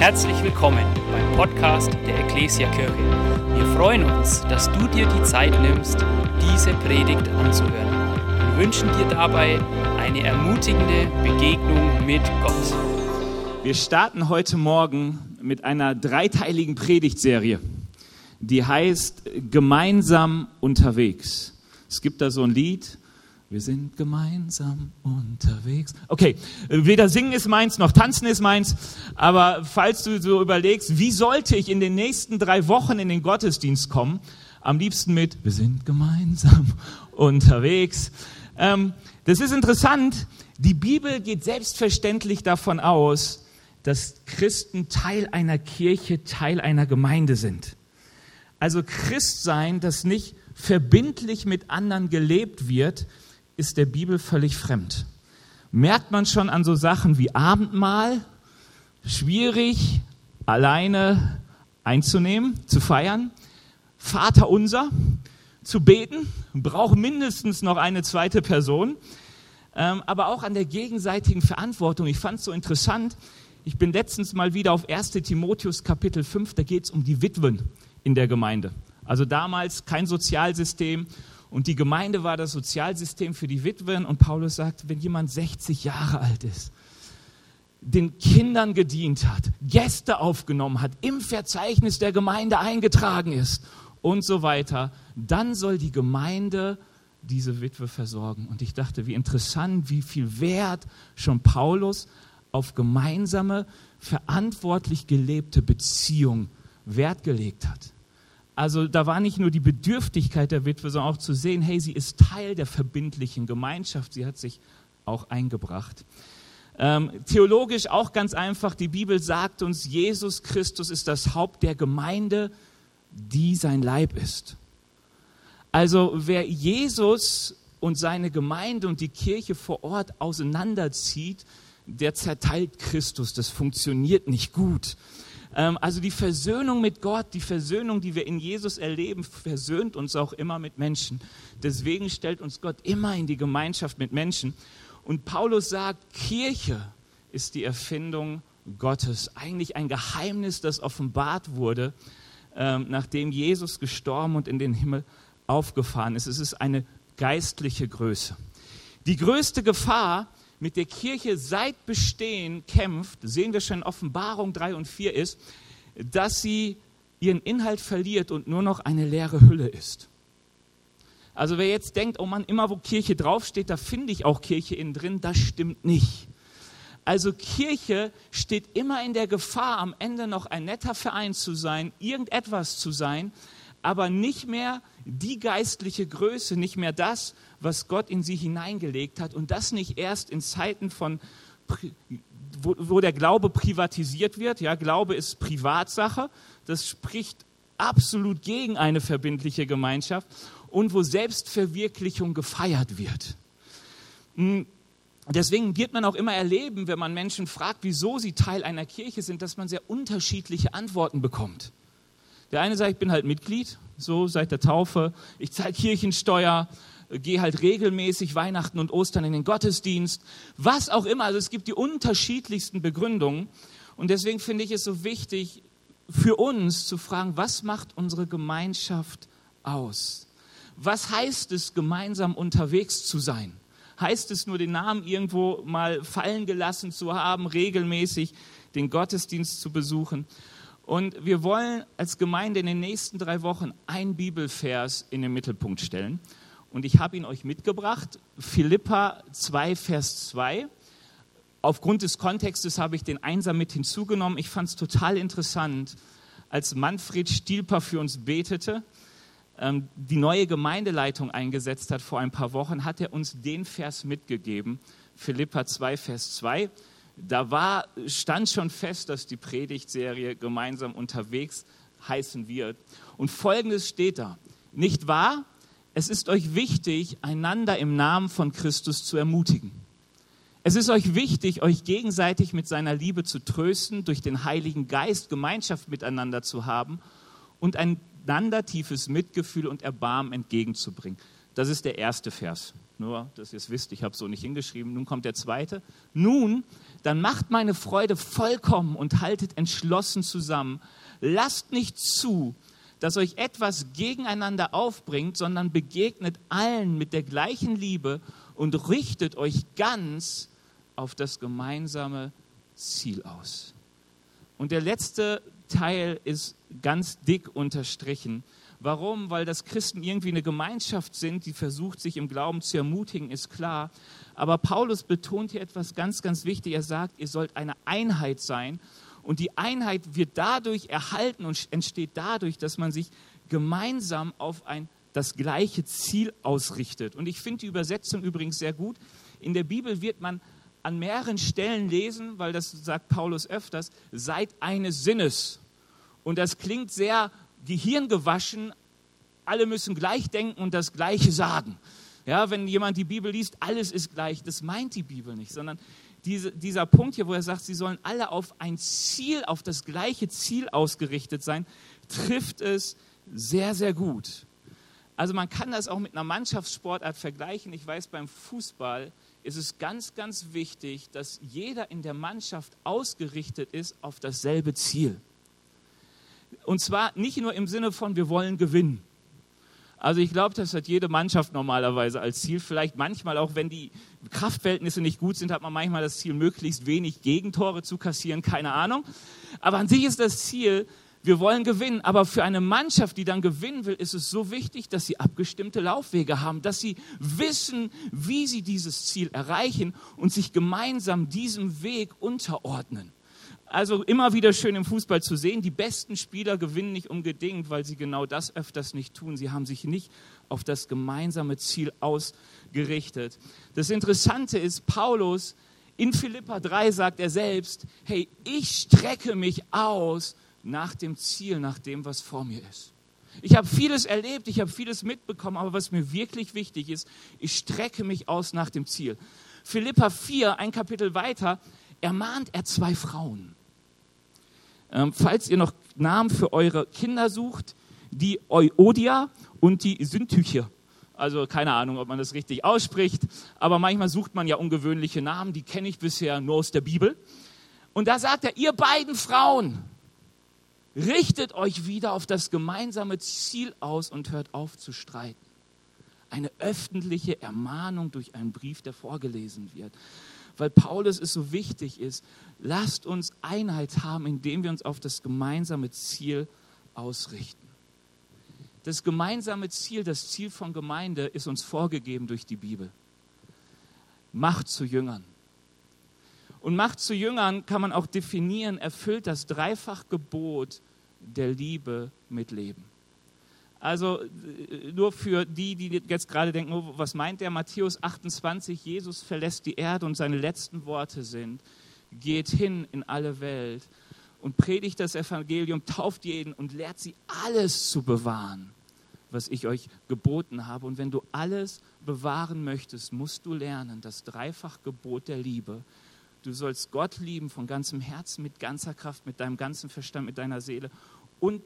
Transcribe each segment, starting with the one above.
Herzlich willkommen beim Podcast der Ecclesia Kirche. Wir freuen uns, dass du dir die Zeit nimmst, diese Predigt anzuhören und wünschen dir dabei eine ermutigende Begegnung mit Gott. Wir starten heute Morgen mit einer dreiteiligen Predigtserie, die heißt Gemeinsam unterwegs. Es gibt da so ein Lied, wir sind gemeinsam unterwegs. Okay, weder singen ist meins noch tanzen ist meins, aber falls du so überlegst, wie sollte ich in den nächsten drei Wochen in den Gottesdienst kommen, am liebsten mit Wir sind gemeinsam unterwegs. Ähm, das ist interessant. Die Bibel geht selbstverständlich davon aus, dass Christen Teil einer Kirche, Teil einer Gemeinde sind. Also Christsein, das nicht verbindlich mit anderen gelebt wird, ist der Bibel völlig fremd. Merkt man schon an so Sachen wie Abendmahl, schwierig alleine einzunehmen, zu feiern, Vater unser, zu beten, braucht mindestens noch eine zweite Person, ähm, aber auch an der gegenseitigen Verantwortung. Ich fand es so interessant, ich bin letztens mal wieder auf 1 Timotheus Kapitel 5, da geht es um die Witwen in der Gemeinde. Also damals kein Sozialsystem und die Gemeinde war das Sozialsystem für die Witwen. Und Paulus sagt, wenn jemand 60 Jahre alt ist, den Kindern gedient hat, Gäste aufgenommen hat, im Verzeichnis der Gemeinde eingetragen ist und so weiter, dann soll die Gemeinde diese Witwe versorgen. Und ich dachte, wie interessant, wie viel Wert schon Paulus auf gemeinsame, verantwortlich gelebte Beziehung Wert gelegt hat. Also da war nicht nur die Bedürftigkeit der Witwe, sondern auch zu sehen, hey, sie ist Teil der verbindlichen Gemeinschaft, sie hat sich auch eingebracht. Ähm, theologisch auch ganz einfach, die Bibel sagt uns, Jesus Christus ist das Haupt der Gemeinde, die sein Leib ist. Also wer Jesus und seine Gemeinde und die Kirche vor Ort auseinanderzieht, der zerteilt Christus. Das funktioniert nicht gut. Ähm, also die Versöhnung mit Gott, die Versöhnung, die wir in Jesus erleben, versöhnt uns auch immer mit Menschen. Deswegen stellt uns Gott immer in die Gemeinschaft mit Menschen. Und Paulus sagt, Kirche ist die Erfindung Gottes. Eigentlich ein Geheimnis, das offenbart wurde, ähm, nachdem Jesus gestorben und in den Himmel aufgefahren ist. Es ist eine geistliche Größe. Die größte Gefahr, mit der Kirche seit Bestehen kämpft, sehen wir schon in Offenbarung 3 und 4 ist, dass sie ihren Inhalt verliert und nur noch eine leere Hülle ist. Also wer jetzt denkt, oh Mann, immer wo Kirche draufsteht, da finde ich auch Kirche innen drin, das stimmt nicht. Also Kirche steht immer in der Gefahr, am Ende noch ein netter Verein zu sein, irgendetwas zu sein, aber nicht mehr die geistliche Größe, nicht mehr das, was Gott in sie hineingelegt hat und das nicht erst in Zeiten von wo, wo der Glaube privatisiert wird. Ja, Glaube ist Privatsache. Das spricht absolut gegen eine verbindliche Gemeinschaft und wo Selbstverwirklichung gefeiert wird. Hm, deswegen wird man auch immer erleben, wenn man Menschen fragt, wieso sie Teil einer Kirche sind, dass man sehr unterschiedliche Antworten bekommt. Der eine sagt, ich bin halt Mitglied, so seit der Taufe, ich zahle Kirchensteuer, gehe halt regelmäßig Weihnachten und Ostern in den Gottesdienst, was auch immer. Also es gibt die unterschiedlichsten Begründungen. Und deswegen finde ich es so wichtig, für uns zu fragen, was macht unsere Gemeinschaft aus? Was heißt es, gemeinsam unterwegs zu sein? Heißt es nur, den Namen irgendwo mal fallen gelassen zu haben, regelmäßig den Gottesdienst zu besuchen? Und wir wollen als Gemeinde in den nächsten drei Wochen ein Bibelvers in den Mittelpunkt stellen. Und ich habe ihn euch mitgebracht, Philippa 2, Vers 2. Aufgrund des Kontextes habe ich den Einser mit hinzugenommen. Ich fand es total interessant, als Manfred Stielper für uns betete, ähm, die neue Gemeindeleitung eingesetzt hat vor ein paar Wochen, hat er uns den Vers mitgegeben, Philippa 2, Vers 2. Da war, stand schon fest, dass die Predigtserie gemeinsam unterwegs heißen wird. Und Folgendes steht da. Nicht wahr? es ist euch wichtig, einander im Namen von Christus zu ermutigen. Es ist euch wichtig, euch gegenseitig mit seiner Liebe zu trösten, durch den Heiligen Geist Gemeinschaft miteinander zu haben und einander tiefes Mitgefühl und Erbarmen entgegenzubringen. Das ist der erste Vers. Nur, dass ihr es wisst, ich habe es so nicht hingeschrieben. Nun kommt der zweite. Nun, dann macht meine Freude vollkommen und haltet entschlossen zusammen. Lasst nicht zu, dass euch etwas gegeneinander aufbringt, sondern begegnet allen mit der gleichen Liebe und richtet euch ganz auf das gemeinsame Ziel aus. Und der letzte Teil ist ganz dick unterstrichen. Warum? Weil das Christen irgendwie eine Gemeinschaft sind, die versucht, sich im Glauben zu ermutigen, ist klar. Aber Paulus betont hier etwas ganz, ganz wichtig. Er sagt, ihr sollt eine Einheit sein. Und die Einheit wird dadurch erhalten und entsteht dadurch, dass man sich gemeinsam auf ein, das gleiche Ziel ausrichtet. Und ich finde die Übersetzung übrigens sehr gut. In der Bibel wird man an mehreren Stellen lesen, weil das sagt Paulus öfters, seid eines Sinnes. Und das klingt sehr gehirngewaschen, alle müssen gleich denken und das Gleiche sagen. Ja, wenn jemand die Bibel liest, alles ist gleich, das meint die Bibel nicht, sondern diese, dieser Punkt hier, wo er sagt, sie sollen alle auf ein Ziel, auf das gleiche Ziel ausgerichtet sein, trifft es sehr, sehr gut. Also man kann das auch mit einer Mannschaftssportart vergleichen. Ich weiß, beim Fußball ist es ganz, ganz wichtig, dass jeder in der Mannschaft ausgerichtet ist auf dasselbe Ziel. Und zwar nicht nur im Sinne von, wir wollen gewinnen. Also ich glaube, das hat jede Mannschaft normalerweise als Ziel. Vielleicht manchmal auch, wenn die Kraftverhältnisse nicht gut sind, hat man manchmal das Ziel, möglichst wenig Gegentore zu kassieren, keine Ahnung. Aber an sich ist das Ziel, wir wollen gewinnen. Aber für eine Mannschaft, die dann gewinnen will, ist es so wichtig, dass sie abgestimmte Laufwege haben, dass sie wissen, wie sie dieses Ziel erreichen und sich gemeinsam diesem Weg unterordnen. Also immer wieder schön im Fußball zu sehen, die besten Spieler gewinnen nicht unbedingt, weil sie genau das öfters nicht tun. Sie haben sich nicht auf das gemeinsame Ziel ausgerichtet. Das Interessante ist, Paulus in Philippa 3 sagt er selbst, hey, ich strecke mich aus nach dem Ziel, nach dem, was vor mir ist. Ich habe vieles erlebt, ich habe vieles mitbekommen, aber was mir wirklich wichtig ist, ich strecke mich aus nach dem Ziel. Philippa 4, ein Kapitel weiter, ermahnt er zwei Frauen. Ähm, falls ihr noch Namen für eure Kinder sucht, die Euodia und die Syntyche. Also keine Ahnung, ob man das richtig ausspricht, aber manchmal sucht man ja ungewöhnliche Namen, die kenne ich bisher nur aus der Bibel. Und da sagt er, ihr beiden Frauen, richtet euch wieder auf das gemeinsame Ziel aus und hört auf zu streiten. Eine öffentliche Ermahnung durch einen Brief, der vorgelesen wird weil Paulus es so wichtig ist, lasst uns Einheit haben, indem wir uns auf das gemeinsame Ziel ausrichten. Das gemeinsame Ziel, das Ziel von Gemeinde ist uns vorgegeben durch die Bibel. Macht zu Jüngern. Und Macht zu Jüngern kann man auch definieren, erfüllt das Dreifachgebot der Liebe mit Leben. Also äh, nur für die, die jetzt gerade denken, oh, was meint der Matthäus 28, Jesus verlässt die Erde und seine letzten Worte sind, geht hin in alle Welt und predigt das Evangelium, tauft jeden und lehrt sie alles zu bewahren, was ich euch geboten habe. Und wenn du alles bewahren möchtest, musst du lernen, das Dreifachgebot der Liebe. Du sollst Gott lieben von ganzem Herzen, mit ganzer Kraft, mit deinem ganzen Verstand, mit deiner Seele und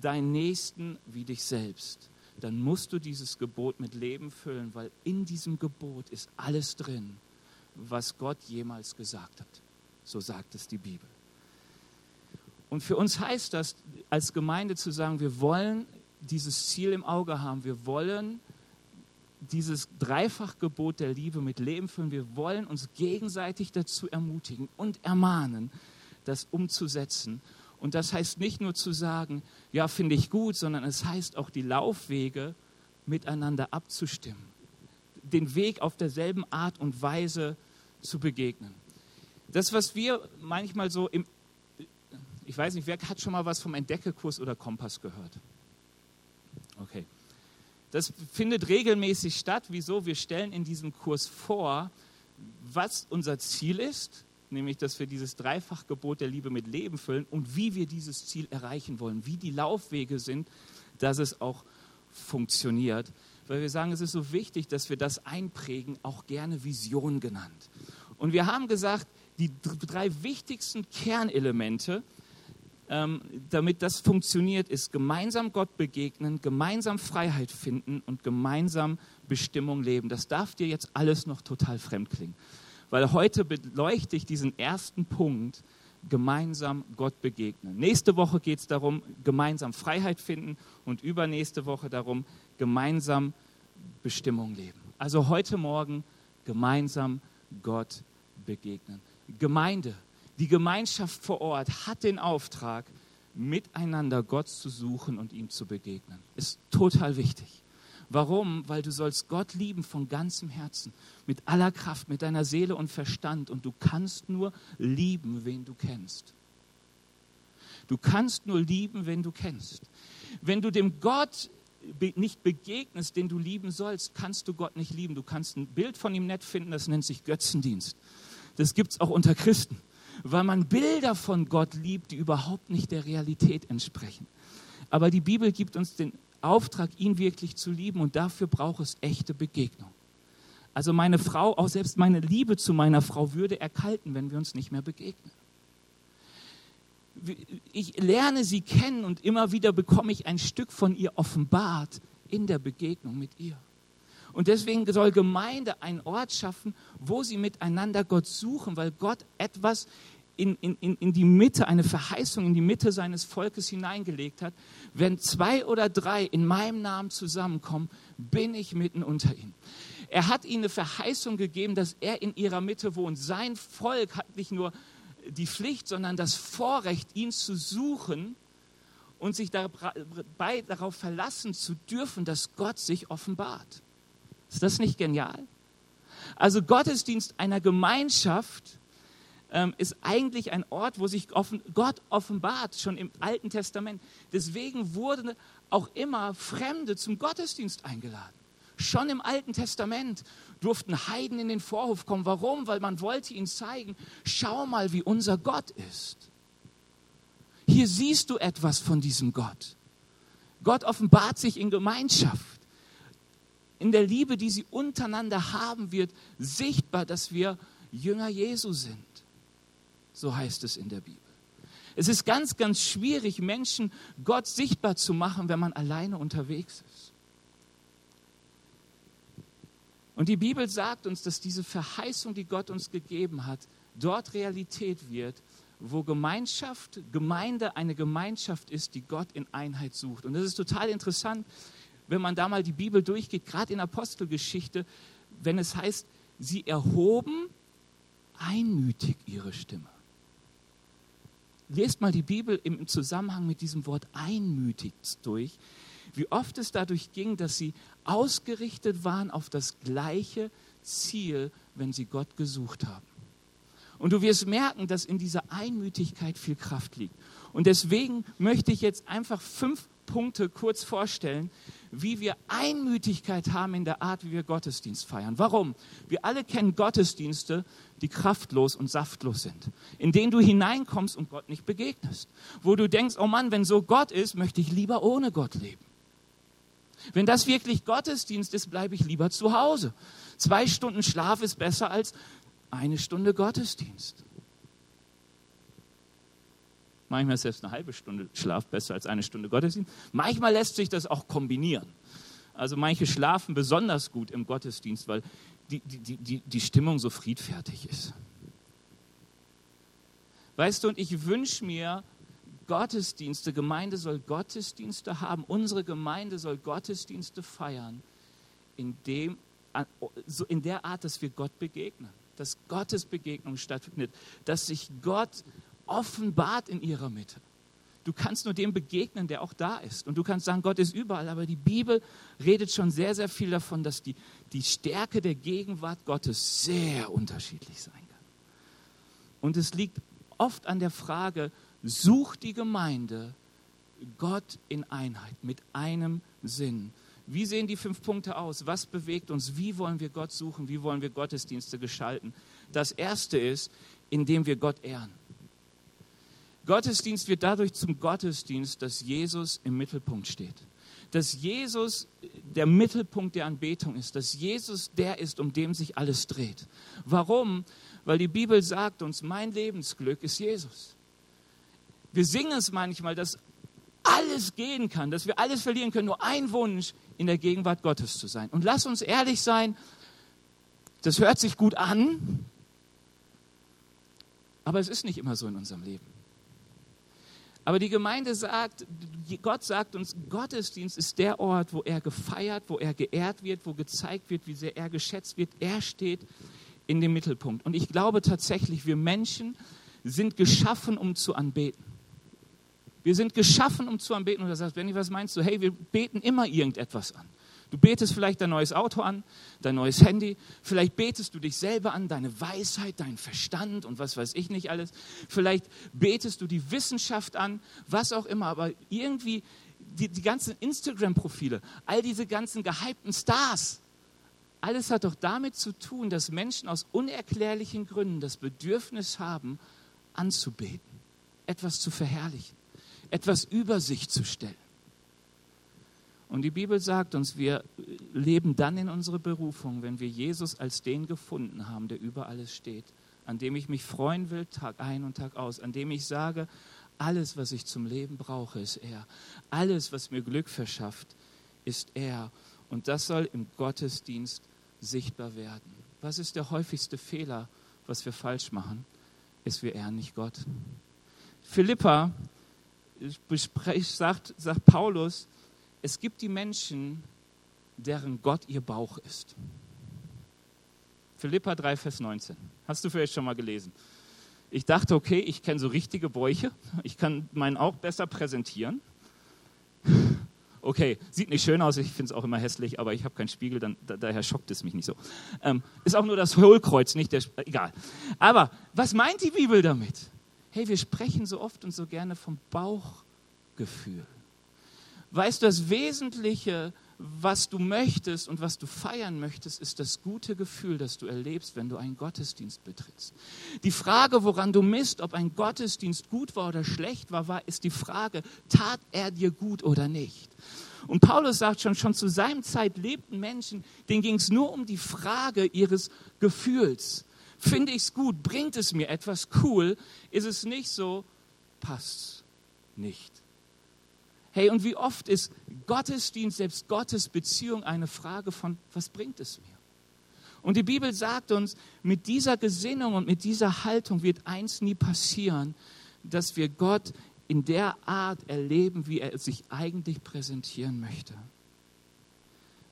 deinen Nächsten wie dich selbst, dann musst du dieses Gebot mit Leben füllen, weil in diesem Gebot ist alles drin, was Gott jemals gesagt hat. So sagt es die Bibel. Und für uns heißt das als Gemeinde zu sagen, wir wollen dieses Ziel im Auge haben, wir wollen dieses Dreifachgebot der Liebe mit Leben füllen, wir wollen uns gegenseitig dazu ermutigen und ermahnen, das umzusetzen und das heißt nicht nur zu sagen, ja, finde ich gut, sondern es heißt auch die Laufwege miteinander abzustimmen, den Weg auf derselben Art und Weise zu begegnen. Das, was wir manchmal so im, ich weiß nicht, wer hat schon mal was vom Entdeckekurs oder Kompass gehört? Okay. Das findet regelmäßig statt. Wieso? Wir stellen in diesem Kurs vor, was unser Ziel ist, nämlich dass wir dieses Dreifachgebot der Liebe mit Leben füllen und wie wir dieses Ziel erreichen wollen, wie die Laufwege sind, dass es auch funktioniert. Weil wir sagen, es ist so wichtig, dass wir das einprägen, auch gerne Vision genannt. Und wir haben gesagt, die drei wichtigsten Kernelemente ähm, damit das funktioniert, ist gemeinsam Gott begegnen, gemeinsam Freiheit finden und gemeinsam Bestimmung leben. Das darf dir jetzt alles noch total fremd klingen. Weil heute beleuchte ich diesen ersten Punkt, gemeinsam Gott begegnen. Nächste Woche geht es darum, gemeinsam Freiheit finden und übernächste Woche darum, gemeinsam Bestimmung leben. Also heute Morgen gemeinsam Gott begegnen. Gemeinde, die Gemeinschaft vor Ort hat den Auftrag, miteinander Gott zu suchen und ihm zu begegnen. Ist total wichtig. Warum? Weil du sollst Gott lieben von ganzem Herzen, mit aller Kraft, mit deiner Seele und Verstand. Und du kannst nur lieben, wen du kennst. Du kannst nur lieben, wen du kennst. Wenn du dem Gott nicht begegnest, den du lieben sollst, kannst du Gott nicht lieben. Du kannst ein Bild von ihm nett finden, das nennt sich Götzendienst. Das gibt es auch unter Christen, weil man Bilder von Gott liebt, die überhaupt nicht der Realität entsprechen. Aber die Bibel gibt uns den Auftrag, ihn wirklich zu lieben und dafür braucht es echte Begegnung. Also meine Frau, auch selbst meine Liebe zu meiner Frau würde erkalten, wenn wir uns nicht mehr begegnen. Ich lerne sie kennen und immer wieder bekomme ich ein Stück von ihr offenbart in der Begegnung mit ihr. Und deswegen soll Gemeinde einen Ort schaffen, wo sie miteinander Gott suchen, weil Gott etwas in, in, in die Mitte, eine Verheißung in die Mitte seines Volkes hineingelegt hat. Wenn zwei oder drei in meinem Namen zusammenkommen, bin ich mitten unter ihnen. Er hat ihnen eine Verheißung gegeben, dass er in ihrer Mitte wohnt. Sein Volk hat nicht nur die Pflicht, sondern das Vorrecht, ihn zu suchen und sich dabei darauf verlassen zu dürfen, dass Gott sich offenbart. Ist das nicht genial? Also Gottesdienst einer Gemeinschaft ähm, ist eigentlich ein Ort, wo sich offen, Gott offenbart, schon im Alten Testament. Deswegen wurden auch immer Fremde zum Gottesdienst eingeladen. Schon im Alten Testament durften Heiden in den Vorhof kommen. Warum? Weil man wollte ihnen zeigen, schau mal, wie unser Gott ist. Hier siehst du etwas von diesem Gott. Gott offenbart sich in Gemeinschaft. In der Liebe, die sie untereinander haben, wird sichtbar, dass wir Jünger Jesu sind. So heißt es in der Bibel. Es ist ganz, ganz schwierig, Menschen Gott sichtbar zu machen, wenn man alleine unterwegs ist. Und die Bibel sagt uns, dass diese Verheißung, die Gott uns gegeben hat, dort Realität wird, wo Gemeinschaft, Gemeinde eine Gemeinschaft ist, die Gott in Einheit sucht. Und das ist total interessant, wenn man da mal die Bibel durchgeht, gerade in Apostelgeschichte, wenn es heißt, sie erhoben einmütig ihre Stimme lest mal die Bibel im Zusammenhang mit diesem Wort einmütig durch, wie oft es dadurch ging, dass sie ausgerichtet waren auf das gleiche Ziel, wenn sie Gott gesucht haben. Und du wirst merken, dass in dieser Einmütigkeit viel Kraft liegt. Und deswegen möchte ich jetzt einfach fünf Punkte kurz vorstellen, wie wir Einmütigkeit haben in der Art, wie wir Gottesdienst feiern. Warum? Wir alle kennen Gottesdienste, die kraftlos und saftlos sind, in denen du hineinkommst und Gott nicht begegnest. Wo du denkst, oh Mann, wenn so Gott ist, möchte ich lieber ohne Gott leben. Wenn das wirklich Gottesdienst ist, bleibe ich lieber zu Hause. Zwei Stunden Schlaf ist besser als eine Stunde Gottesdienst. Manchmal ist selbst eine halbe Stunde Schlaf besser als eine Stunde Gottesdienst. Manchmal lässt sich das auch kombinieren. Also manche schlafen besonders gut im Gottesdienst, weil die, die, die, die Stimmung so friedfertig ist. Weißt du, und ich wünsche mir, Gottesdienste, Gemeinde soll Gottesdienste haben, unsere Gemeinde soll Gottesdienste feiern, in, dem, in der Art, dass wir Gott begegnen, dass Gottes Begegnung stattfindet, dass sich Gott offenbart in ihrer Mitte. Du kannst nur dem begegnen, der auch da ist. Und du kannst sagen, Gott ist überall, aber die Bibel redet schon sehr, sehr viel davon, dass die, die Stärke der Gegenwart Gottes sehr unterschiedlich sein kann. Und es liegt oft an der Frage, sucht die Gemeinde Gott in Einheit, mit einem Sinn. Wie sehen die fünf Punkte aus? Was bewegt uns? Wie wollen wir Gott suchen? Wie wollen wir Gottesdienste gestalten? Das erste ist, indem wir Gott ehren. Gottesdienst wird dadurch zum Gottesdienst, dass Jesus im Mittelpunkt steht. Dass Jesus der Mittelpunkt der Anbetung ist. Dass Jesus der ist, um dem sich alles dreht. Warum? Weil die Bibel sagt uns, mein Lebensglück ist Jesus. Wir singen es manchmal, dass alles gehen kann, dass wir alles verlieren können, nur ein Wunsch, in der Gegenwart Gottes zu sein. Und lass uns ehrlich sein, das hört sich gut an, aber es ist nicht immer so in unserem Leben. Aber die Gemeinde sagt, Gott sagt uns, Gottesdienst ist der Ort, wo er gefeiert, wo er geehrt wird, wo gezeigt wird, wie sehr er geschätzt wird. Er steht in dem Mittelpunkt. Und ich glaube tatsächlich, wir Menschen sind geschaffen, um zu anbeten. Wir sind geschaffen, um zu anbeten. Und da sagt Benny, was meinst du? Hey, wir beten immer irgendetwas an. Du betest vielleicht dein neues Auto an, dein neues Handy. Vielleicht betest du dich selber an, deine Weisheit, deinen Verstand und was weiß ich nicht alles. Vielleicht betest du die Wissenschaft an, was auch immer. Aber irgendwie die, die ganzen Instagram-Profile, all diese ganzen gehypten Stars, alles hat doch damit zu tun, dass Menschen aus unerklärlichen Gründen das Bedürfnis haben, anzubeten, etwas zu verherrlichen, etwas über sich zu stellen. Und die Bibel sagt uns, wir leben dann in unsere Berufung, wenn wir Jesus als den gefunden haben, der über alles steht, an dem ich mich freuen will, Tag ein und Tag aus, an dem ich sage, alles, was ich zum Leben brauche, ist er. Alles, was mir Glück verschafft, ist er. Und das soll im Gottesdienst sichtbar werden. Was ist der häufigste Fehler, was wir falsch machen? Ist, wir ehren nicht Gott. Philippa sagt, sagt Paulus, es gibt die Menschen, deren Gott ihr Bauch ist. Philippa 3, Vers 19. Hast du vielleicht schon mal gelesen? Ich dachte, okay, ich kenne so richtige Bäuche. Ich kann meinen auch besser präsentieren. Okay, sieht nicht schön aus, ich finde es auch immer hässlich, aber ich habe keinen Spiegel, dann, da, daher schockt es mich nicht so. Ähm, ist auch nur das Hohlkreuz, nicht der. Egal. Aber was meint die Bibel damit? Hey, wir sprechen so oft und so gerne vom Bauchgefühl. Weißt du, das Wesentliche, was du möchtest und was du feiern möchtest, ist das gute Gefühl, das du erlebst, wenn du einen Gottesdienst betrittst. Die Frage, woran du misst, ob ein Gottesdienst gut war oder schlecht war, war ist die Frage, tat er dir gut oder nicht? Und Paulus sagt schon, schon zu seiner Zeit lebten Menschen, denen ging es nur um die Frage ihres Gefühls. Finde ich es gut? Bringt es mir etwas cool? Ist es nicht so? Passt nicht. Hey, und wie oft ist Gottesdienst, selbst Gottes Beziehung eine Frage von, was bringt es mir? Und die Bibel sagt uns, mit dieser Gesinnung und mit dieser Haltung wird eins nie passieren, dass wir Gott in der Art erleben, wie er sich eigentlich präsentieren möchte.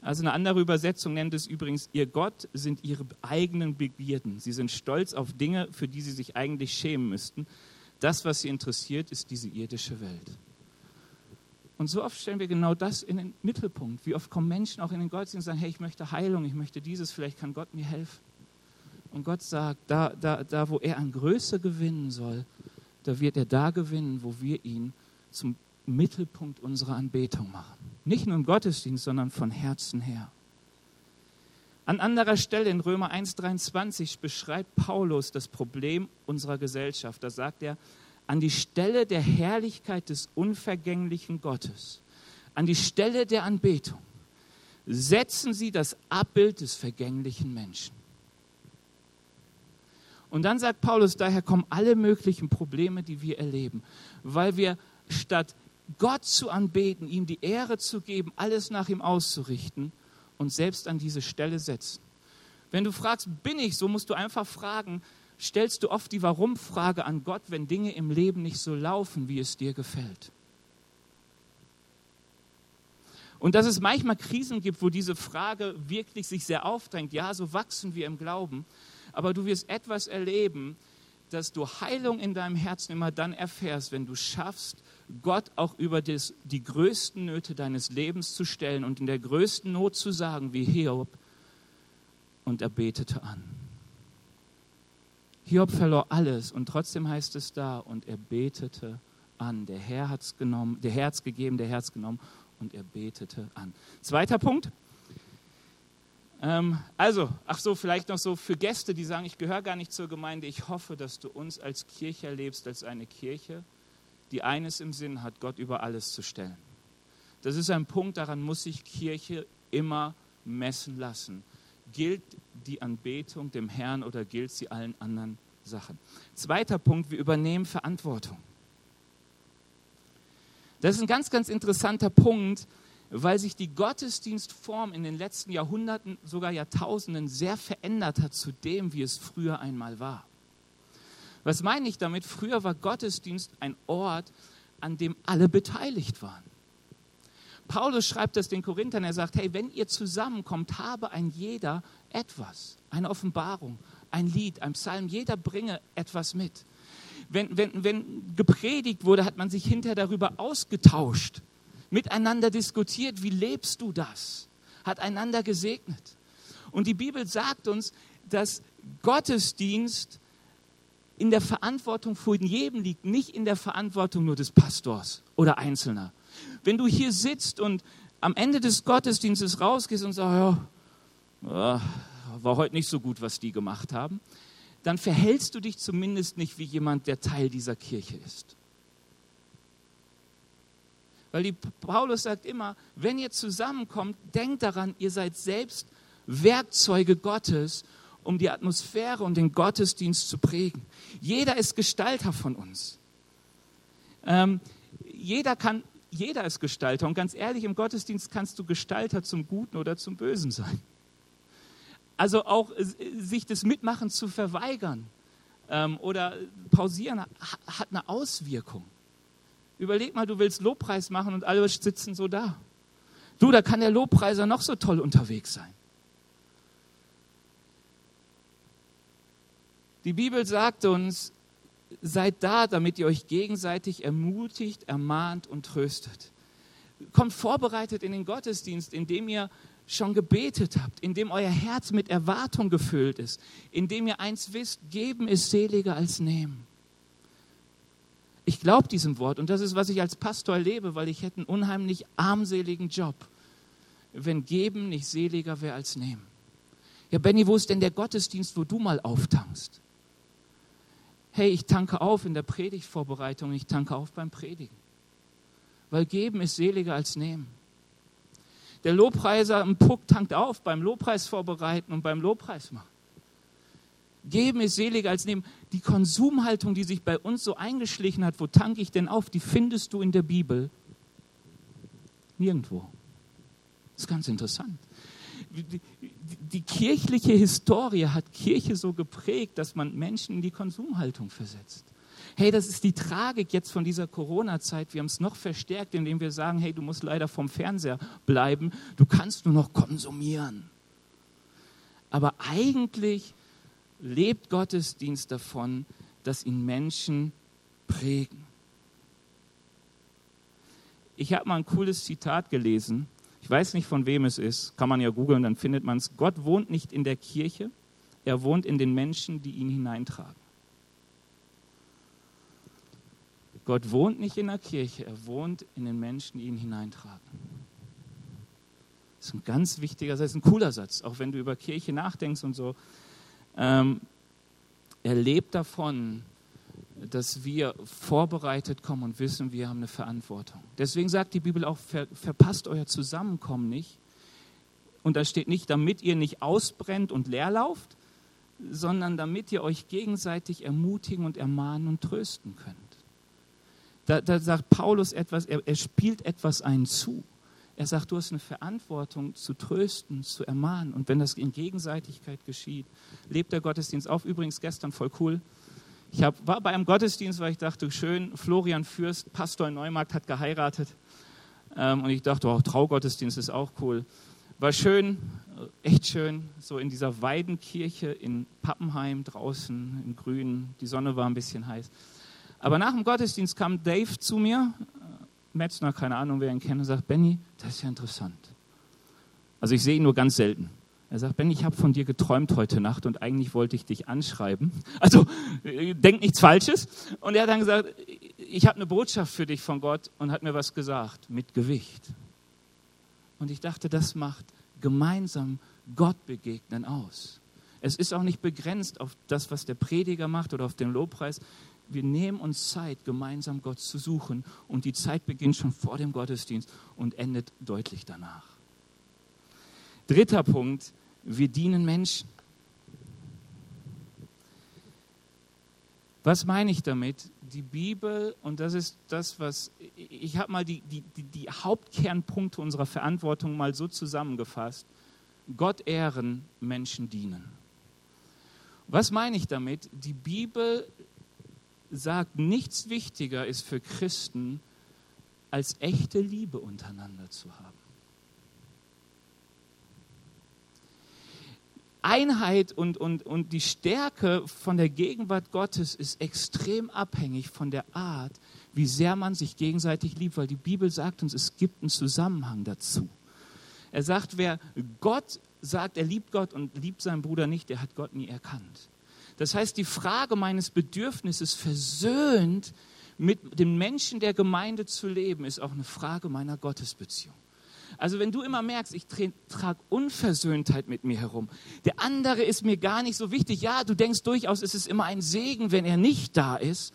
Also eine andere Übersetzung nennt es übrigens, ihr Gott sind ihre eigenen Begierden. Sie sind stolz auf Dinge, für die sie sich eigentlich schämen müssten. Das, was sie interessiert, ist diese irdische Welt. Und so oft stellen wir genau das in den Mittelpunkt. Wie oft kommen Menschen auch in den Gottesdienst und sagen, hey, ich möchte Heilung, ich möchte dieses, vielleicht kann Gott mir helfen. Und Gott sagt, da, da, da wo er an Größe gewinnen soll, da wird er da gewinnen, wo wir ihn zum Mittelpunkt unserer Anbetung machen. Nicht nur im Gottesdienst, sondern von Herzen her. An anderer Stelle in Römer 1,23 beschreibt Paulus das Problem unserer Gesellschaft. Da sagt er, an die Stelle der Herrlichkeit des unvergänglichen Gottes, an die Stelle der Anbetung, setzen sie das Abbild des vergänglichen Menschen. Und dann sagt Paulus, daher kommen alle möglichen Probleme, die wir erleben, weil wir statt Gott zu anbeten, ihm die Ehre zu geben, alles nach ihm auszurichten, uns selbst an diese Stelle setzen. Wenn du fragst, bin ich so, musst du einfach fragen, stellst du oft die Warum-Frage an Gott, wenn Dinge im Leben nicht so laufen, wie es dir gefällt. Und dass es manchmal Krisen gibt, wo diese Frage wirklich sich sehr aufdrängt. Ja, so wachsen wir im Glauben. Aber du wirst etwas erleben, dass du Heilung in deinem Herzen immer dann erfährst, wenn du schaffst, Gott auch über das, die größten Nöte deines Lebens zu stellen und in der größten Not zu sagen, wie Hiob, und er betete an. Hiob verlor alles und trotzdem heißt es da, und er betete an. Der Herr hat es genommen, der hat's gegeben, der hat genommen und er betete an. Zweiter Punkt. Ähm, also, ach so, vielleicht noch so für Gäste, die sagen, ich gehöre gar nicht zur Gemeinde. Ich hoffe, dass du uns als Kirche erlebst, als eine Kirche, die eines im Sinn hat, Gott über alles zu stellen. Das ist ein Punkt, daran muss sich Kirche immer messen lassen gilt die Anbetung dem Herrn oder gilt sie allen anderen Sachen? Zweiter Punkt, wir übernehmen Verantwortung. Das ist ein ganz, ganz interessanter Punkt, weil sich die Gottesdienstform in den letzten Jahrhunderten, sogar Jahrtausenden sehr verändert hat zu dem, wie es früher einmal war. Was meine ich damit? Früher war Gottesdienst ein Ort, an dem alle beteiligt waren. Paulus schreibt das den Korinthern, er sagt, hey, wenn ihr zusammenkommt, habe ein jeder etwas, eine Offenbarung, ein Lied, ein Psalm, jeder bringe etwas mit. Wenn, wenn, wenn gepredigt wurde, hat man sich hinterher darüber ausgetauscht, miteinander diskutiert, wie lebst du das? Hat einander gesegnet. Und die Bibel sagt uns, dass Gottesdienst in der Verantwortung von jedem liegt, nicht in der Verantwortung nur des Pastors oder Einzelner. Wenn du hier sitzt und am Ende des Gottesdienstes rausgehst und sagst, ja, war heute nicht so gut, was die gemacht haben, dann verhältst du dich zumindest nicht wie jemand, der Teil dieser Kirche ist. Weil die, Paulus sagt immer, wenn ihr zusammenkommt, denkt daran, ihr seid selbst Werkzeuge Gottes um die Atmosphäre und den Gottesdienst zu prägen. Jeder ist Gestalter von uns. Ähm, jeder kann, jeder ist Gestalter. Und ganz ehrlich, im Gottesdienst kannst du Gestalter zum Guten oder zum Bösen sein. Also auch äh, sich das Mitmachen zu verweigern ähm, oder pausieren hat eine Auswirkung. Überleg mal, du willst Lobpreis machen und alle sitzen so da. Du, da kann der Lobpreiser noch so toll unterwegs sein. Die Bibel sagt uns, seid da, damit ihr euch gegenseitig ermutigt, ermahnt und tröstet. Kommt vorbereitet in den Gottesdienst, indem ihr schon gebetet habt, indem euer Herz mit Erwartung gefüllt ist, indem ihr eins wisst, geben ist seliger als nehmen. Ich glaube diesem Wort und das ist, was ich als Pastor erlebe, weil ich hätte einen unheimlich armseligen Job, wenn geben nicht seliger wäre als nehmen. Ja, Benny, wo ist denn der Gottesdienst, wo du mal auftankst? Hey, ich tanke auf in der Predigtvorbereitung, ich tanke auf beim Predigen. Weil geben ist seliger als nehmen. Der Lobpreiser im Puck tankt auf beim Lobpreis vorbereiten und beim Lobpreis machen. Geben ist seliger als nehmen. Die Konsumhaltung, die sich bei uns so eingeschlichen hat, wo tanke ich denn auf, die findest du in der Bibel nirgendwo. Das ist ganz interessant die kirchliche Historie hat Kirche so geprägt, dass man Menschen in die Konsumhaltung versetzt. Hey, das ist die Tragik jetzt von dieser Corona-Zeit. Wir haben es noch verstärkt, indem wir sagen, hey, du musst leider vom Fernseher bleiben, du kannst nur noch konsumieren. Aber eigentlich lebt Gottesdienst davon, dass ihn Menschen prägen. Ich habe mal ein cooles Zitat gelesen ich weiß nicht, von wem es ist, kann man ja googeln, dann findet man es. Gott wohnt nicht in der Kirche, er wohnt in den Menschen, die ihn hineintragen. Gott wohnt nicht in der Kirche, er wohnt in den Menschen, die ihn hineintragen. Das ist ein ganz wichtiger Satz, ein cooler Satz, auch wenn du über Kirche nachdenkst und so. Ähm, er lebt davon, dass wir vorbereitet kommen und wissen, wir haben eine Verantwortung. Deswegen sagt die Bibel auch, ver, verpasst euer Zusammenkommen nicht. Und da steht nicht, damit ihr nicht ausbrennt und leer lauft, sondern damit ihr euch gegenseitig ermutigen und ermahnen und trösten könnt. Da, da sagt Paulus etwas, er, er spielt etwas einen zu. Er sagt, du hast eine Verantwortung zu trösten, zu ermahnen. Und wenn das in Gegenseitigkeit geschieht, lebt der Gottesdienst auf. Übrigens gestern voll cool. Ich hab, war bei einem Gottesdienst, weil ich dachte, schön, Florian Fürst, Pastor in Neumarkt, hat geheiratet. Ähm, und ich dachte, oh, Traugottesdienst ist auch cool. War schön, echt schön, so in dieser Weidenkirche in Pappenheim draußen im Grün. Die Sonne war ein bisschen heiß. Aber nach dem Gottesdienst kam Dave zu mir, Metzner, keine Ahnung, wer ihn kennt, und sagt, Benny, das ist ja interessant. Also ich sehe ihn nur ganz selten. Er sagt, Ben, ich habe von dir geträumt heute Nacht und eigentlich wollte ich dich anschreiben. Also äh, denk nichts Falsches. Und er hat dann gesagt, ich habe eine Botschaft für dich von Gott und hat mir was gesagt mit Gewicht. Und ich dachte, das macht gemeinsam Gott begegnen aus. Es ist auch nicht begrenzt auf das, was der Prediger macht oder auf den Lobpreis. Wir nehmen uns Zeit, gemeinsam Gott zu suchen und die Zeit beginnt schon vor dem Gottesdienst und endet deutlich danach. Dritter Punkt, wir dienen Menschen. Was meine ich damit? Die Bibel, und das ist das, was ich habe mal die, die, die Hauptkernpunkte unserer Verantwortung mal so zusammengefasst. Gott ehren, Menschen dienen. Was meine ich damit? Die Bibel sagt, nichts wichtiger ist für Christen, als echte Liebe untereinander zu haben. Einheit und, und, und die Stärke von der Gegenwart Gottes ist extrem abhängig von der Art, wie sehr man sich gegenseitig liebt, weil die Bibel sagt uns, es gibt einen Zusammenhang dazu. Er sagt, wer Gott sagt, er liebt Gott und liebt seinen Bruder nicht, der hat Gott nie erkannt. Das heißt, die Frage meines Bedürfnisses, versöhnt mit dem Menschen der Gemeinde zu leben, ist auch eine Frage meiner Gottesbeziehung. Also wenn du immer merkst, ich trage Unversöhntheit mit mir herum, der andere ist mir gar nicht so wichtig, ja, du denkst durchaus, es ist immer ein Segen, wenn er nicht da ist,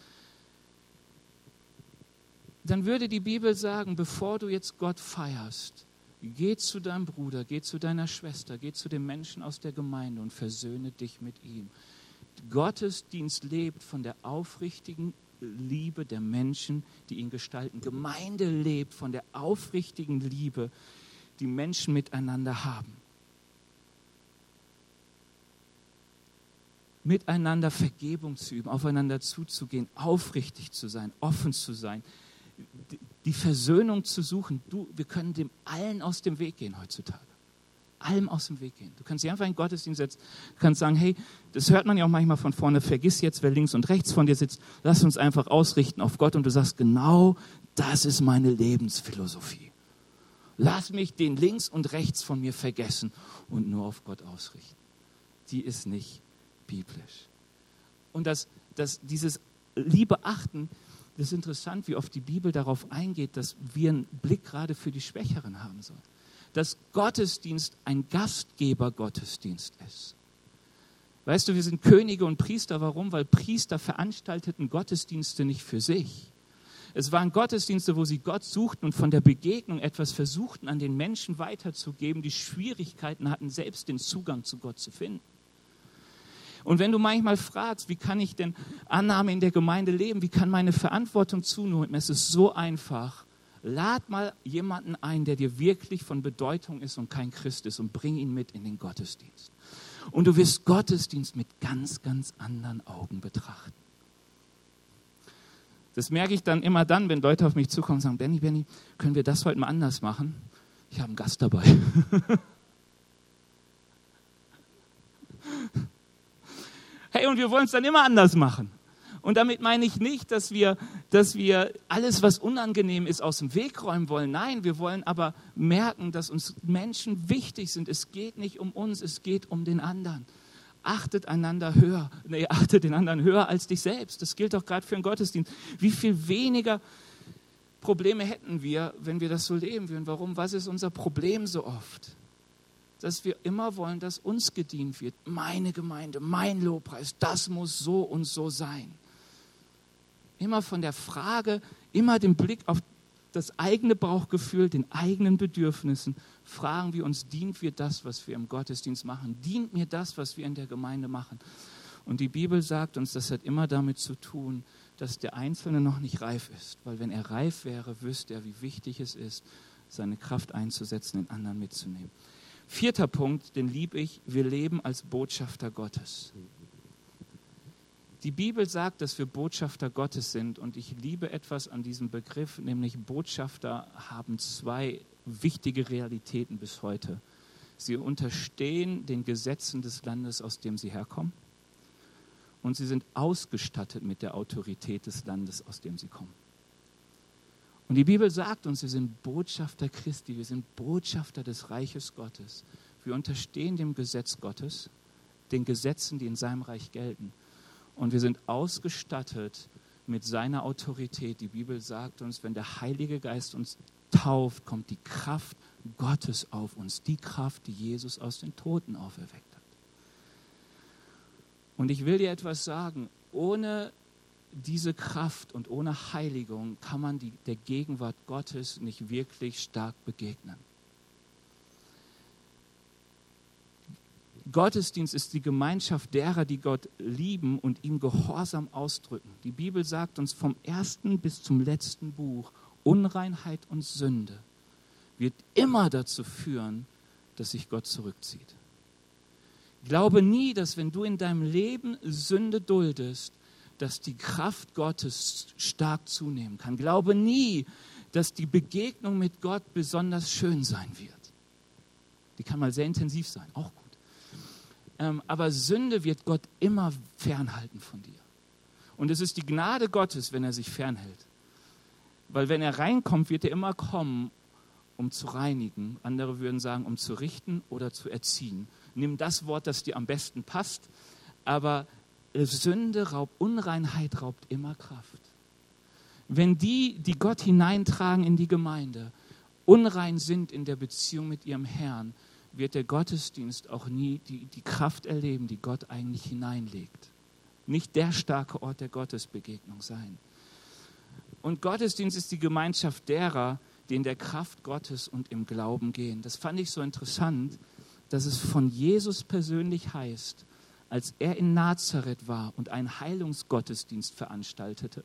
dann würde die Bibel sagen, bevor du jetzt Gott feierst, geh zu deinem Bruder, geh zu deiner Schwester, geh zu den Menschen aus der Gemeinde und versöhne dich mit ihm. Gottesdienst lebt von der aufrichtigen Liebe der Menschen, die ihn gestalten. Gemeinde lebt von der aufrichtigen Liebe, die Menschen miteinander haben. Miteinander Vergebung zu üben, aufeinander zuzugehen, aufrichtig zu sein, offen zu sein, die Versöhnung zu suchen. Du, wir können dem allen aus dem Weg gehen heutzutage allem aus dem Weg gehen. Du kannst dich einfach in den Gottesdienst setzen. Du kannst sagen, hey, das hört man ja auch manchmal von vorne, vergiss jetzt, wer links und rechts von dir sitzt. Lass uns einfach ausrichten auf Gott. Und du sagst, genau das ist meine Lebensphilosophie. Lass mich den links und rechts von mir vergessen und nur auf Gott ausrichten. Die ist nicht biblisch. Und das, das, dieses Liebe achten, das ist interessant, wie oft die Bibel darauf eingeht, dass wir einen Blick gerade für die Schwächeren haben sollen dass Gottesdienst ein Gastgeber-Gottesdienst ist. Weißt du, wir sind Könige und Priester. Warum? Weil Priester veranstalteten Gottesdienste nicht für sich. Es waren Gottesdienste, wo sie Gott suchten und von der Begegnung etwas versuchten, an den Menschen weiterzugeben, die Schwierigkeiten hatten, selbst den Zugang zu Gott zu finden. Und wenn du manchmal fragst, wie kann ich denn Annahme in der Gemeinde leben, wie kann meine Verantwortung zunehmen, es ist so einfach. Lad mal jemanden ein, der dir wirklich von Bedeutung ist und kein Christ ist und bring ihn mit in den Gottesdienst. Und du wirst Gottesdienst mit ganz, ganz anderen Augen betrachten. Das merke ich dann immer dann, wenn Leute auf mich zukommen und sagen, Benny, Benny, können wir das heute mal anders machen? Ich habe einen Gast dabei. hey, und wir wollen es dann immer anders machen. Und damit meine ich nicht, dass wir, dass wir alles, was unangenehm ist, aus dem Weg räumen wollen. Nein, wir wollen aber merken, dass uns Menschen wichtig sind. Es geht nicht um uns, es geht um den anderen. Achtet einander höher, nee, achtet den anderen höher als dich selbst. Das gilt auch gerade für einen Gottesdienst. Wie viel weniger Probleme hätten wir, wenn wir das so leben würden? Warum? Was ist unser Problem so oft? dass wir immer wollen, dass uns gedient wird. Meine Gemeinde, mein Lobpreis, das muss so und so sein immer von der Frage, immer den Blick auf das eigene Bauchgefühl, den eigenen Bedürfnissen, fragen wir uns, dient mir das, was wir im Gottesdienst machen? Dient mir das, was wir in der Gemeinde machen? Und die Bibel sagt uns, das hat immer damit zu tun, dass der Einzelne noch nicht reif ist. Weil wenn er reif wäre, wüsste er, wie wichtig es ist, seine Kraft einzusetzen, den anderen mitzunehmen. Vierter Punkt, den liebe ich, wir leben als Botschafter Gottes. Die Bibel sagt, dass wir Botschafter Gottes sind und ich liebe etwas an diesem Begriff, nämlich Botschafter haben zwei wichtige Realitäten bis heute. Sie unterstehen den Gesetzen des Landes, aus dem sie herkommen und sie sind ausgestattet mit der Autorität des Landes, aus dem sie kommen. Und die Bibel sagt uns, wir sind Botschafter Christi, wir sind Botschafter des Reiches Gottes. Wir unterstehen dem Gesetz Gottes, den Gesetzen, die in seinem Reich gelten. Und wir sind ausgestattet mit seiner Autorität. Die Bibel sagt uns, wenn der Heilige Geist uns tauft, kommt die Kraft Gottes auf uns, die Kraft, die Jesus aus den Toten auferweckt hat. Und ich will dir etwas sagen, ohne diese Kraft und ohne Heiligung kann man die, der Gegenwart Gottes nicht wirklich stark begegnen. Gottesdienst ist die Gemeinschaft derer, die Gott lieben und ihm Gehorsam ausdrücken. Die Bibel sagt uns vom ersten bis zum letzten Buch, Unreinheit und Sünde wird immer dazu führen, dass sich Gott zurückzieht. Glaube nie, dass wenn du in deinem Leben Sünde duldest, dass die Kraft Gottes stark zunehmen kann. Glaube nie, dass die Begegnung mit Gott besonders schön sein wird. Die kann mal sehr intensiv sein, auch gut. Ähm, aber Sünde wird Gott immer fernhalten von dir. Und es ist die Gnade Gottes, wenn er sich fernhält. Weil wenn er reinkommt, wird er immer kommen, um zu reinigen. Andere würden sagen, um zu richten oder zu erziehen. Nimm das Wort, das dir am besten passt. Aber Sünde raubt, Unreinheit raubt immer Kraft. Wenn die, die Gott hineintragen in die Gemeinde, unrein sind in der Beziehung mit ihrem Herrn, wird der Gottesdienst auch nie die, die Kraft erleben, die Gott eigentlich hineinlegt. Nicht der starke Ort der Gottesbegegnung sein. Und Gottesdienst ist die Gemeinschaft derer, die in der Kraft Gottes und im Glauben gehen. Das fand ich so interessant, dass es von Jesus persönlich heißt, als er in Nazareth war und einen Heilungsgottesdienst veranstaltete,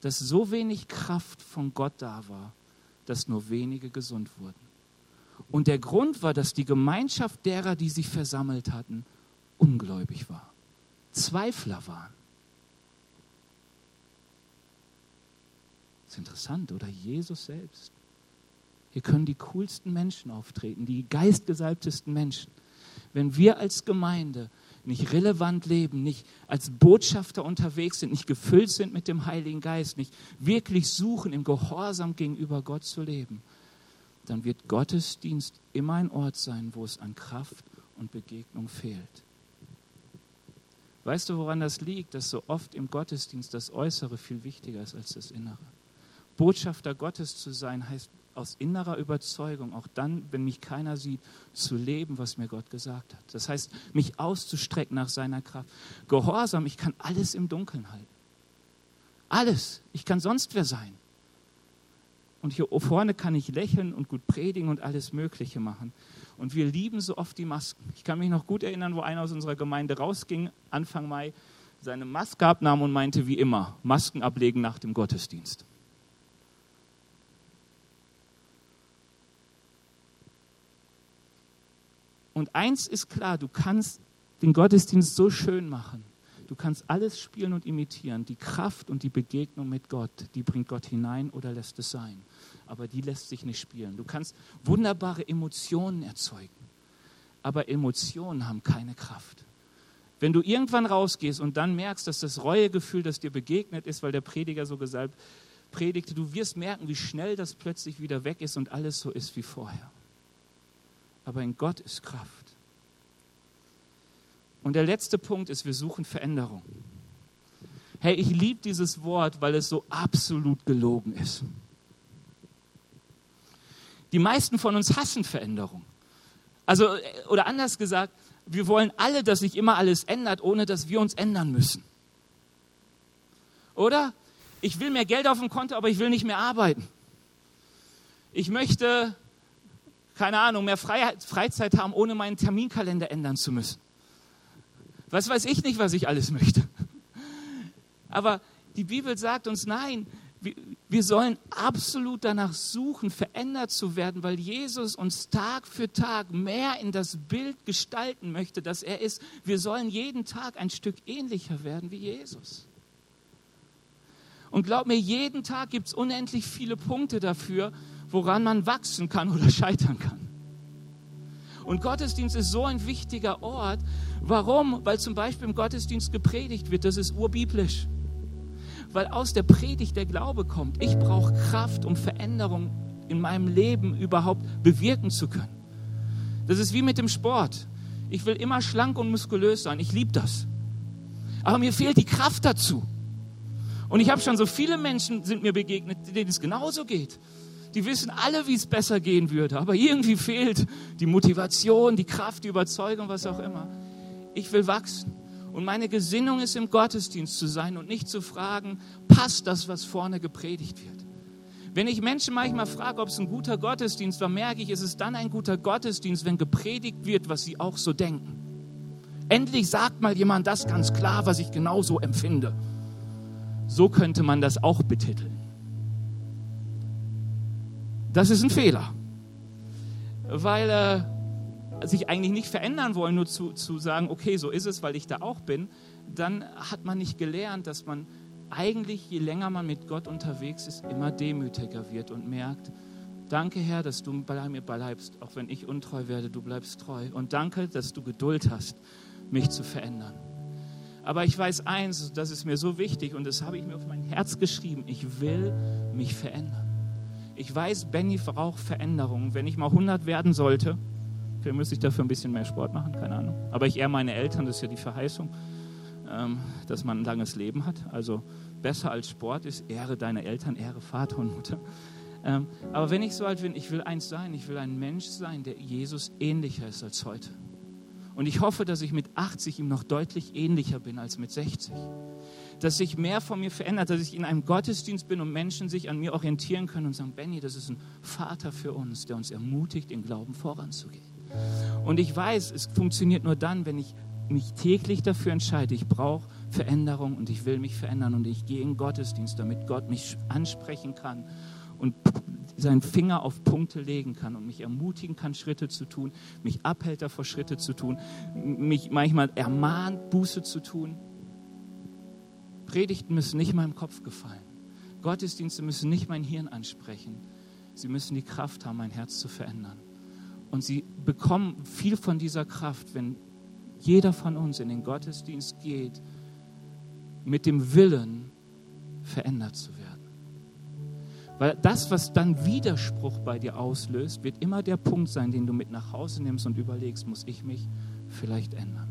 dass so wenig Kraft von Gott da war, dass nur wenige gesund wurden. Und der Grund war, dass die Gemeinschaft derer, die sich versammelt hatten, ungläubig war, Zweifler waren. Das ist interessant, oder? Jesus selbst. Hier können die coolsten Menschen auftreten, die geistgesalbtesten Menschen. Wenn wir als Gemeinde nicht relevant leben, nicht als Botschafter unterwegs sind, nicht gefüllt sind mit dem Heiligen Geist, nicht wirklich suchen, im Gehorsam gegenüber Gott zu leben, dann wird Gottesdienst immer ein Ort sein, wo es an Kraft und Begegnung fehlt. Weißt du, woran das liegt, dass so oft im Gottesdienst das Äußere viel wichtiger ist als das Innere? Botschafter Gottes zu sein heißt aus innerer Überzeugung, auch dann, wenn mich keiner sieht, zu leben, was mir Gott gesagt hat. Das heißt, mich auszustrecken nach seiner Kraft. Gehorsam, ich kann alles im Dunkeln halten. Alles. Ich kann sonst wer sein. Und hier vorne kann ich lächeln und gut predigen und alles Mögliche machen. Und wir lieben so oft die Masken. Ich kann mich noch gut erinnern, wo einer aus unserer Gemeinde rausging, Anfang Mai, seine Maske abnahm und meinte, wie immer, Masken ablegen nach dem Gottesdienst. Und eins ist klar, du kannst den Gottesdienst so schön machen. Du kannst alles spielen und imitieren. Die Kraft und die Begegnung mit Gott, die bringt Gott hinein oder lässt es sein. Aber die lässt sich nicht spielen. Du kannst wunderbare Emotionen erzeugen. Aber Emotionen haben keine Kraft. Wenn du irgendwann rausgehst und dann merkst, dass das Reuegefühl, das dir begegnet ist, weil der Prediger so gesalbt predigte, du wirst merken, wie schnell das plötzlich wieder weg ist und alles so ist wie vorher aber in Gott ist Kraft. Und der letzte Punkt ist, wir suchen Veränderung. Hey, ich liebe dieses Wort, weil es so absolut gelogen ist. Die meisten von uns hassen Veränderung. Also, oder anders gesagt, wir wollen alle, dass sich immer alles ändert, ohne dass wir uns ändern müssen. Oder? Ich will mehr Geld auf dem Konto, aber ich will nicht mehr arbeiten. Ich möchte keine Ahnung, mehr Freizeit haben, ohne meinen Terminkalender ändern zu müssen. Was weiß ich nicht, was ich alles möchte. Aber die Bibel sagt uns, nein, wir sollen absolut danach suchen, verändert zu werden, weil Jesus uns Tag für Tag mehr in das Bild gestalten möchte, dass er ist. Wir sollen jeden Tag ein Stück ähnlicher werden wie Jesus. Und glaub mir, jeden Tag gibt es unendlich viele Punkte dafür, woran man wachsen kann oder scheitern kann. Und Gottesdienst ist so ein wichtiger Ort. Warum? Weil zum Beispiel im Gottesdienst gepredigt wird. Das ist urbiblisch. Weil aus der Predigt der Glaube kommt. Ich brauche Kraft, um Veränderung in meinem Leben überhaupt bewirken zu können. Das ist wie mit dem Sport. Ich will immer schlank und muskulös sein. Ich liebe das. Aber mir fehlt die Kraft dazu. Und ich habe schon so viele Menschen sind mir begegnet, denen es genauso geht. Die wissen alle, wie es besser gehen würde, aber irgendwie fehlt die Motivation, die Kraft, die Überzeugung, was auch immer. Ich will wachsen. Und meine Gesinnung ist, im Gottesdienst zu sein und nicht zu fragen, passt das, was vorne gepredigt wird? Wenn ich Menschen manchmal frage, ob es ein guter Gottesdienst war, merke ich, es ist dann ein guter Gottesdienst, wenn gepredigt wird, was sie auch so denken. Endlich sagt mal jemand das ganz klar, was ich genauso empfinde. So könnte man das auch betiteln. Das ist ein Fehler, weil äh, sich eigentlich nicht verändern wollen, nur zu, zu sagen, okay, so ist es, weil ich da auch bin, dann hat man nicht gelernt, dass man eigentlich, je länger man mit Gott unterwegs ist, immer demütiger wird und merkt, danke Herr, dass du bei mir bleibst, auch wenn ich untreu werde, du bleibst treu. Und danke, dass du Geduld hast, mich zu verändern. Aber ich weiß eins, das ist mir so wichtig und das habe ich mir auf mein Herz geschrieben, ich will mich verändern. Ich weiß, Benny braucht Veränderungen. Wenn ich mal 100 werden sollte, vielleicht müsste ich dafür ein bisschen mehr Sport machen, keine Ahnung. Aber ich ehre meine Eltern, das ist ja die Verheißung ähm, dass man ein langes Leben hat. Also besser als Sport ist, ehre deine Eltern, ehre Vater und Mutter. Ähm, aber wenn ich so alt bin, ich will eins sein, ich will ein Mensch sein, der Jesus ähnlicher ist als heute. Und ich hoffe, dass ich mit 80 ihm noch deutlich ähnlicher bin als mit 60. Dass sich mehr von mir verändert, dass ich in einem Gottesdienst bin und Menschen sich an mir orientieren können und sagen, Benny, das ist ein Vater für uns, der uns ermutigt, im Glauben voranzugehen. Und ich weiß, es funktioniert nur dann, wenn ich mich täglich dafür entscheide, ich brauche Veränderung und ich will mich verändern und ich gehe in Gottesdienst, damit Gott mich ansprechen kann und seinen Finger auf Punkte legen kann und mich ermutigen kann, Schritte zu tun, mich abhält davor, Schritte zu tun, mich manchmal ermahnt, Buße zu tun. Predigten müssen nicht meinem Kopf gefallen. Gottesdienste müssen nicht mein Hirn ansprechen. Sie müssen die Kraft haben, mein Herz zu verändern. Und sie bekommen viel von dieser Kraft, wenn jeder von uns in den Gottesdienst geht mit dem Willen, verändert zu werden. Weil das, was dann Widerspruch bei dir auslöst, wird immer der Punkt sein, den du mit nach Hause nimmst und überlegst, muss ich mich vielleicht ändern.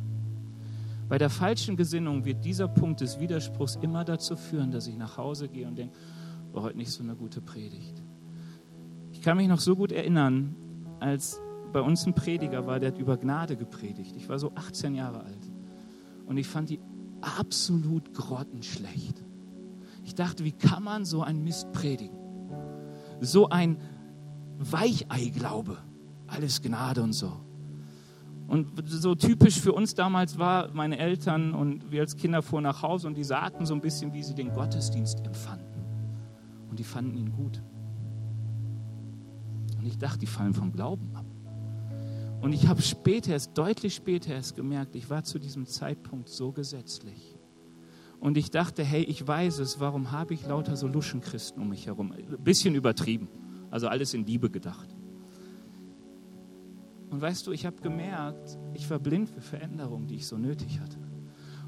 Bei der falschen Gesinnung wird dieser Punkt des Widerspruchs immer dazu führen, dass ich nach Hause gehe und denke, war heute nicht so eine gute Predigt. Ich kann mich noch so gut erinnern, als bei uns ein Prediger war, der hat über Gnade gepredigt. Ich war so 18 Jahre alt. Und ich fand die absolut grottenschlecht. Ich dachte, wie kann man so ein Mist predigen? So ein Weichei-Glaube. Alles Gnade und so. Und so typisch für uns damals war, meine Eltern und wir als Kinder fuhren nach Hause und die sagten so ein bisschen, wie sie den Gottesdienst empfanden. Und die fanden ihn gut. Und ich dachte, die fallen vom Glauben ab. Und ich habe später erst, deutlich später erst gemerkt, ich war zu diesem Zeitpunkt so gesetzlich. Und ich dachte, hey, ich weiß es, warum habe ich lauter so Luschenchristen um mich herum? Ein bisschen übertrieben, also alles in Liebe gedacht. Und weißt du, ich habe gemerkt, ich war blind für Veränderungen, die ich so nötig hatte.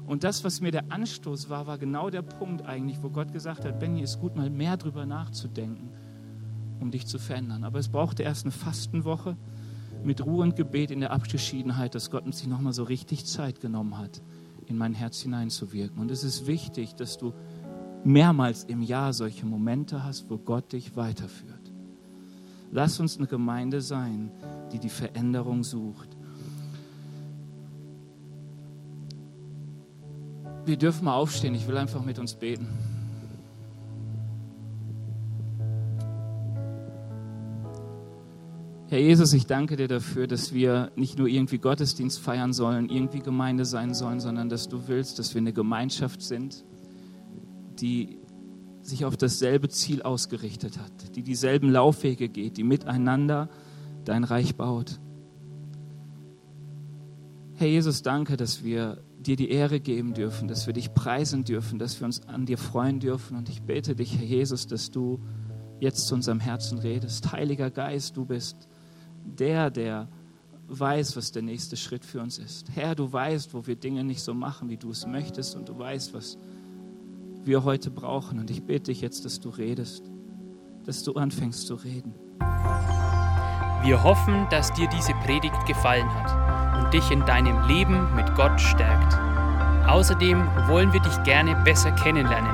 Und das, was mir der Anstoß war, war genau der Punkt eigentlich, wo Gott gesagt hat, Benny, ist gut, mal mehr drüber nachzudenken, um dich zu verändern. Aber es brauchte erst eine Fastenwoche, mit Ruhe und Gebet in der Abgeschiedenheit, dass Gott sich nochmal so richtig Zeit genommen hat, in mein Herz hineinzuwirken. Und es ist wichtig, dass du mehrmals im Jahr solche Momente hast, wo Gott dich weiterführt. Lass uns eine Gemeinde sein, die die Veränderung sucht. Wir dürfen mal aufstehen. Ich will einfach mit uns beten. Herr Jesus, ich danke dir dafür, dass wir nicht nur irgendwie Gottesdienst feiern sollen, irgendwie Gemeinde sein sollen, sondern dass du willst, dass wir eine Gemeinschaft sind, die sich auf dasselbe Ziel ausgerichtet hat, die dieselben Laufwege geht, die miteinander dein Reich baut. Herr Jesus, danke, dass wir dir die Ehre geben dürfen, dass wir dich preisen dürfen, dass wir uns an dir freuen dürfen. Und ich bete dich, Herr Jesus, dass du jetzt zu unserem Herzen redest. Heiliger Geist, du bist der, der weiß, was der nächste Schritt für uns ist. Herr, du weißt, wo wir Dinge nicht so machen, wie du es möchtest und du weißt, was wir heute brauchen. Und ich bitte dich jetzt, dass du redest, dass du anfängst zu reden. Wir hoffen, dass dir diese Predigt gefallen hat und dich in deinem Leben mit Gott stärkt. Außerdem wollen wir dich gerne besser kennenlernen